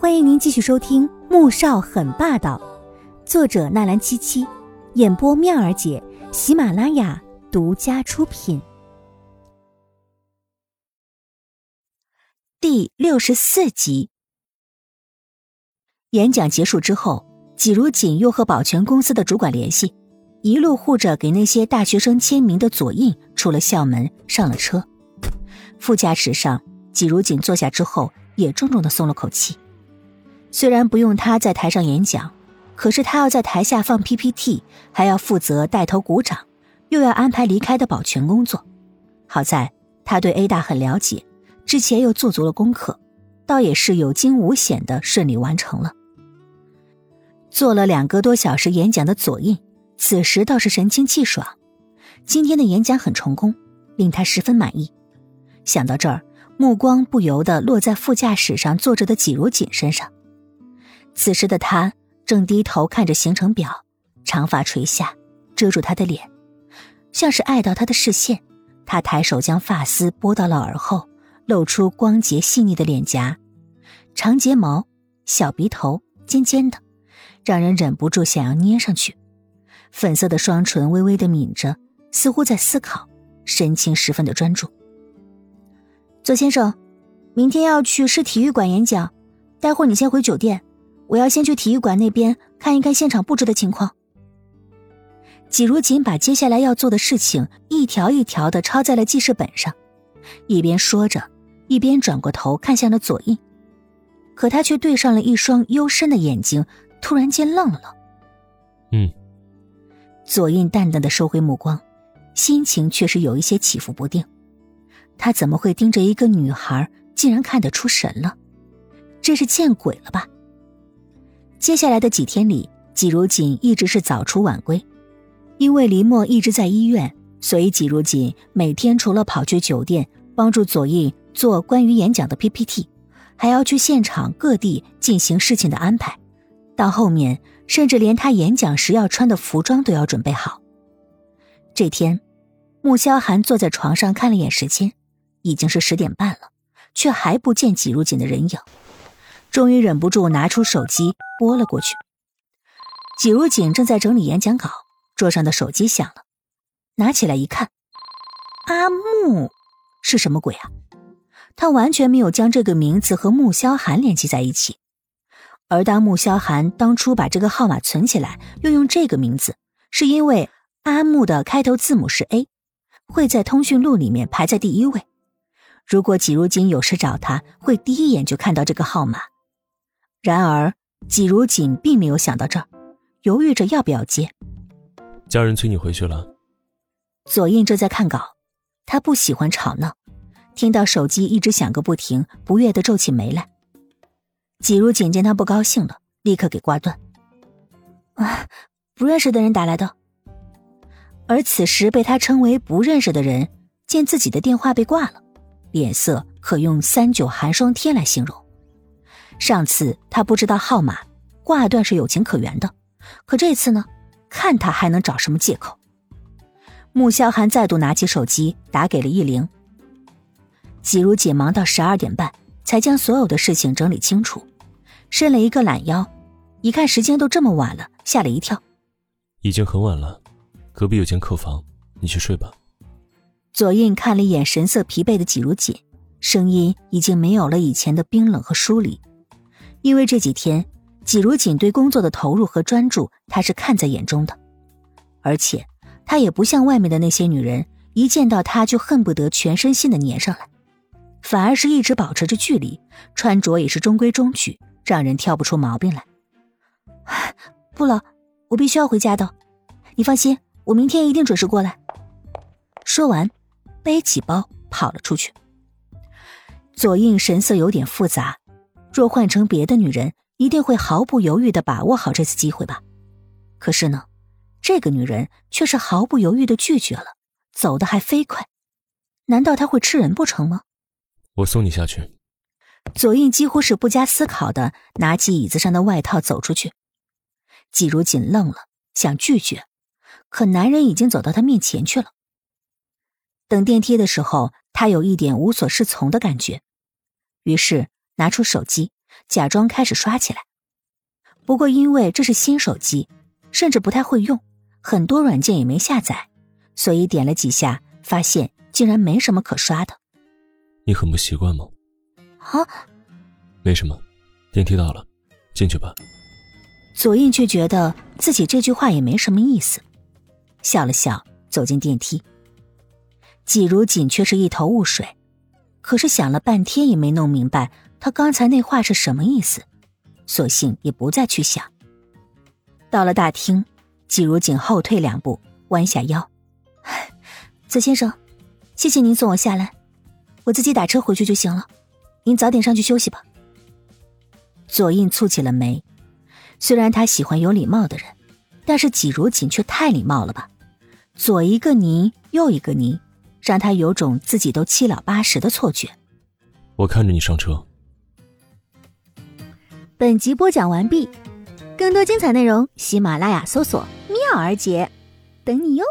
欢迎您继续收听《穆少很霸道》，作者纳兰七七，演播妙儿姐，喜马拉雅独家出品。第六十四集，演讲结束之后，季如锦又和保全公司的主管联系，一路护着给那些大学生签名的左印出了校门，上了车。副驾驶上，季如锦坐下之后，也重重的松了口气。虽然不用他在台上演讲，可是他要在台下放 PPT，还要负责带头鼓掌，又要安排离开的保全工作。好在他对 A 大很了解，之前又做足了功课，倒也是有惊无险的顺利完成了。做了两个多小时演讲的左印，此时倒是神清气爽。今天的演讲很成功，令他十分满意。想到这儿，目光不由得落在副驾驶上坐着的纪如锦身上。此时的他正低头看着行程表，长发垂下，遮住他的脸，像是碍到他的视线。他抬手将发丝拨到了耳后，露出光洁细腻的脸颊，长睫毛，小鼻头，尖尖的，让人忍不住想要捏上去。粉色的双唇微微的抿着，似乎在思考，神情十分的专注。左先生，明天要去市体育馆演讲，待会儿你先回酒店。我要先去体育馆那边看一看现场布置的情况。季如锦把接下来要做的事情一条一条的抄在了记事本上，一边说着，一边转过头看向了左印，可他却对上了一双幽深的眼睛，突然间愣了愣。嗯。左印淡淡的收回目光，心情却是有一些起伏不定。他怎么会盯着一个女孩，竟然看得出神了？这是见鬼了吧？接下来的几天里，季如锦一直是早出晚归，因为林墨一直在医院，所以季如锦每天除了跑去酒店帮助左印做关于演讲的 PPT，还要去现场各地进行事情的安排。到后面，甚至连他演讲时要穿的服装都要准备好。这天，穆萧寒坐在床上看了眼时间，已经是十点半了，却还不见季如锦的人影。终于忍不住拿出手机拨了过去。季如锦正在整理演讲稿，桌上的手机响了，拿起来一看，阿木是什么鬼啊？他完全没有将这个名字和穆萧寒联系在一起。而当穆萧寒当初把这个号码存起来，又用这个名字，是因为阿木的开头字母是 A，会在通讯录里面排在第一位。如果季如锦有事找他，会第一眼就看到这个号码。然而，季如锦并没有想到这儿，犹豫着要不要接。家人催你回去了。左印正在看稿，他不喜欢吵闹，听到手机一直响个不停，不悦的皱起眉来。季如锦见他不高兴了，立刻给挂断。啊，不认识的人打来的。而此时被他称为不认识的人，见自己的电话被挂了，脸色可用三九寒霜天来形容。上次他不知道号码，挂断是有情可原的，可这次呢，看他还能找什么借口？穆萧寒再度拿起手机打给了易灵。季如锦忙到十二点半才将所有的事情整理清楚，伸了一个懒腰，一看时间都这么晚了，吓了一跳。已经很晚了，隔壁有间客房，你去睡吧。左印看了一眼神色疲惫的季如锦，声音已经没有了以前的冰冷和疏离。因为这几天，季如锦对工作的投入和专注，他是看在眼中的。而且，他也不像外面的那些女人，一见到他就恨不得全身心的粘上来，反而是一直保持着距离，穿着也是中规中矩，让人挑不出毛病来。不了，我必须要回家的。你放心，我明天一定准时过来。说完，背起包跑了出去。左印神色有点复杂。若换成别的女人，一定会毫不犹豫的把握好这次机会吧。可是呢，这个女人却是毫不犹豫的拒绝了，走的还飞快。难道她会吃人不成吗？我送你下去。左印几乎是不加思考的拿起椅子上的外套走出去。季如锦愣了，想拒绝，可男人已经走到他面前去了。等电梯的时候，他有一点无所适从的感觉，于是。拿出手机，假装开始刷起来。不过因为这是新手机，甚至不太会用，很多软件也没下载，所以点了几下，发现竟然没什么可刷的。你很不习惯吗？啊，没什么，电梯到了，进去吧。左印却觉得自己这句话也没什么意思，笑了笑，走进电梯。季如锦却是一头雾水，可是想了半天也没弄明白他刚才那话是什么意思，索性也不再去想。到了大厅，季如锦后退两步，弯下腰：“左先生，谢谢您送我下来，我自己打车回去就行了，您早点上去休息吧。”左印蹙起了眉，虽然他喜欢有礼貌的人，但是季如锦却太礼貌了吧？左一个您，右一个您。让他有种自己都七老八十的错觉。我看着你上车。本集播讲完毕，更多精彩内容，喜马拉雅搜索“妙儿姐”，等你哟。